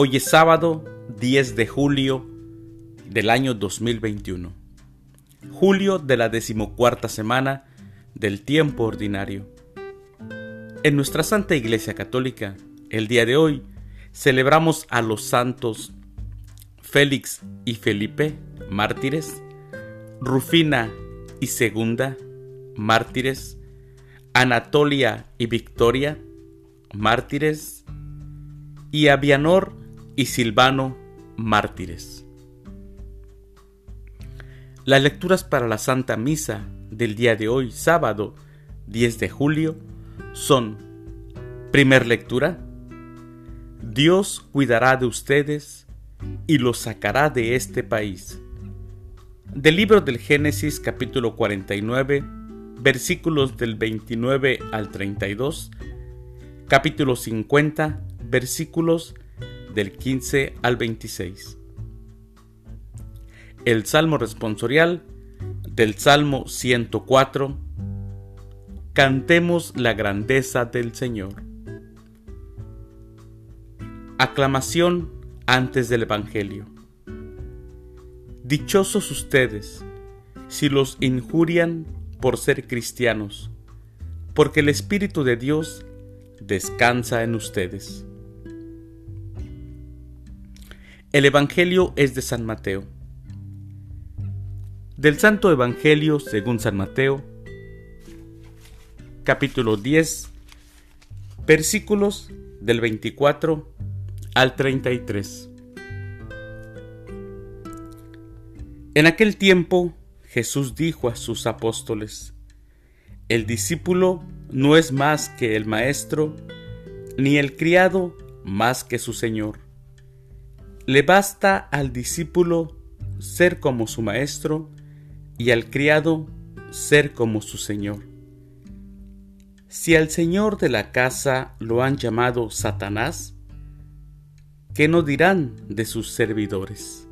Hoy es sábado 10 de julio del año 2021. Julio de la decimocuarta semana del tiempo ordinario. En nuestra Santa Iglesia Católica, el día de hoy, celebramos a los santos Félix y Felipe, mártires, Rufina y Segunda, mártires, Anatolia y Victoria, mártires, y Avianor y Silvano, mártires. Las lecturas para la Santa Misa del día de hoy, sábado 10 de julio, son, primer lectura, Dios cuidará de ustedes y los sacará de este país. Del libro del Génesis capítulo 49, versículos del 29 al 32, capítulo 50, versículos del 15 al 26. El Salmo responsorial del Salmo 104. Cantemos la grandeza del Señor. Aclamación antes del Evangelio. Dichosos ustedes si los injurian por ser cristianos, porque el Espíritu de Dios descansa en ustedes. El Evangelio es de San Mateo. Del Santo Evangelio según San Mateo, capítulo 10, versículos del 24 al 33. En aquel tiempo Jesús dijo a sus apóstoles, El discípulo no es más que el maestro, ni el criado más que su señor. Le basta al discípulo ser como su maestro y al criado ser como su señor. Si al señor de la casa lo han llamado Satanás, ¿qué no dirán de sus servidores?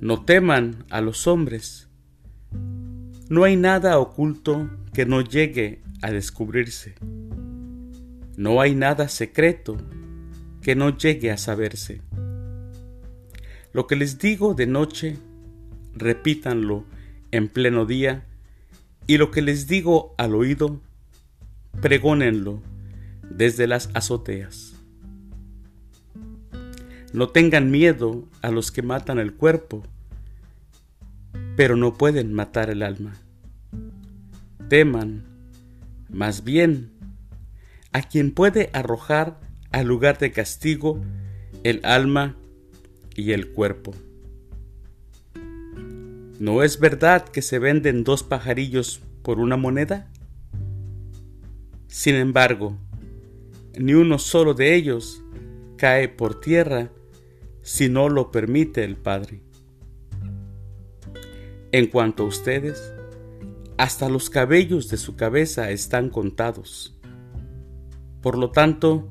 No teman a los hombres. No hay nada oculto que no llegue a descubrirse. No hay nada secreto que no llegue a saberse. Lo que les digo de noche, repítanlo en pleno día, y lo que les digo al oído, pregónenlo desde las azoteas. No tengan miedo a los que matan el cuerpo, pero no pueden matar el alma. Teman, más bien, a quien puede arrojar al lugar de castigo el alma y el cuerpo. ¿No es verdad que se venden dos pajarillos por una moneda? Sin embargo, ni uno solo de ellos cae por tierra si no lo permite el Padre. En cuanto a ustedes, hasta los cabellos de su cabeza están contados. Por lo tanto,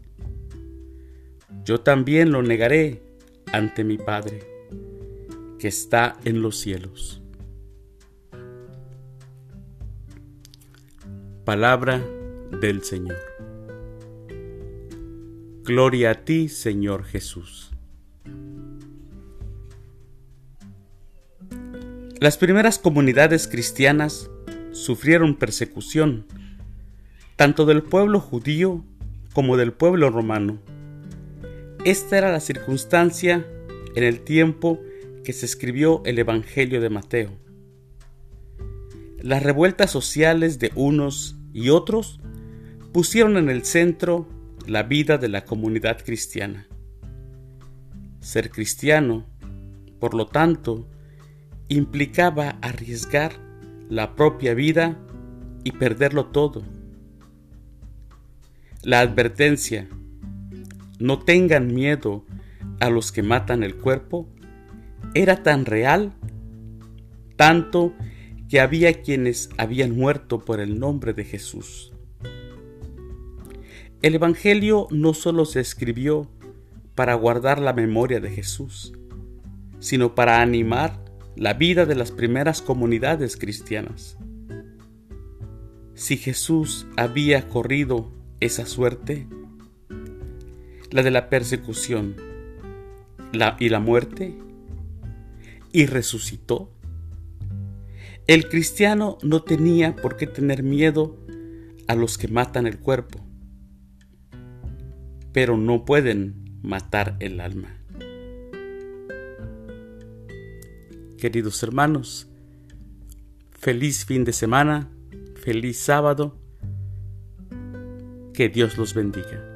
yo también lo negaré ante mi Padre, que está en los cielos. Palabra del Señor. Gloria a ti, Señor Jesús. Las primeras comunidades cristianas sufrieron persecución, tanto del pueblo judío como del pueblo romano. Esta era la circunstancia en el tiempo que se escribió el Evangelio de Mateo. Las revueltas sociales de unos y otros pusieron en el centro la vida de la comunidad cristiana. Ser cristiano, por lo tanto, implicaba arriesgar la propia vida y perderlo todo. La advertencia no tengan miedo a los que matan el cuerpo era tan real, tanto que había quienes habían muerto por el nombre de Jesús. El Evangelio no solo se escribió para guardar la memoria de Jesús, sino para animar la vida de las primeras comunidades cristianas. Si Jesús había corrido esa suerte, la de la persecución la, y la muerte, y resucitó, el cristiano no tenía por qué tener miedo a los que matan el cuerpo, pero no pueden matar el alma. Queridos hermanos, feliz fin de semana, feliz sábado, que Dios los bendiga.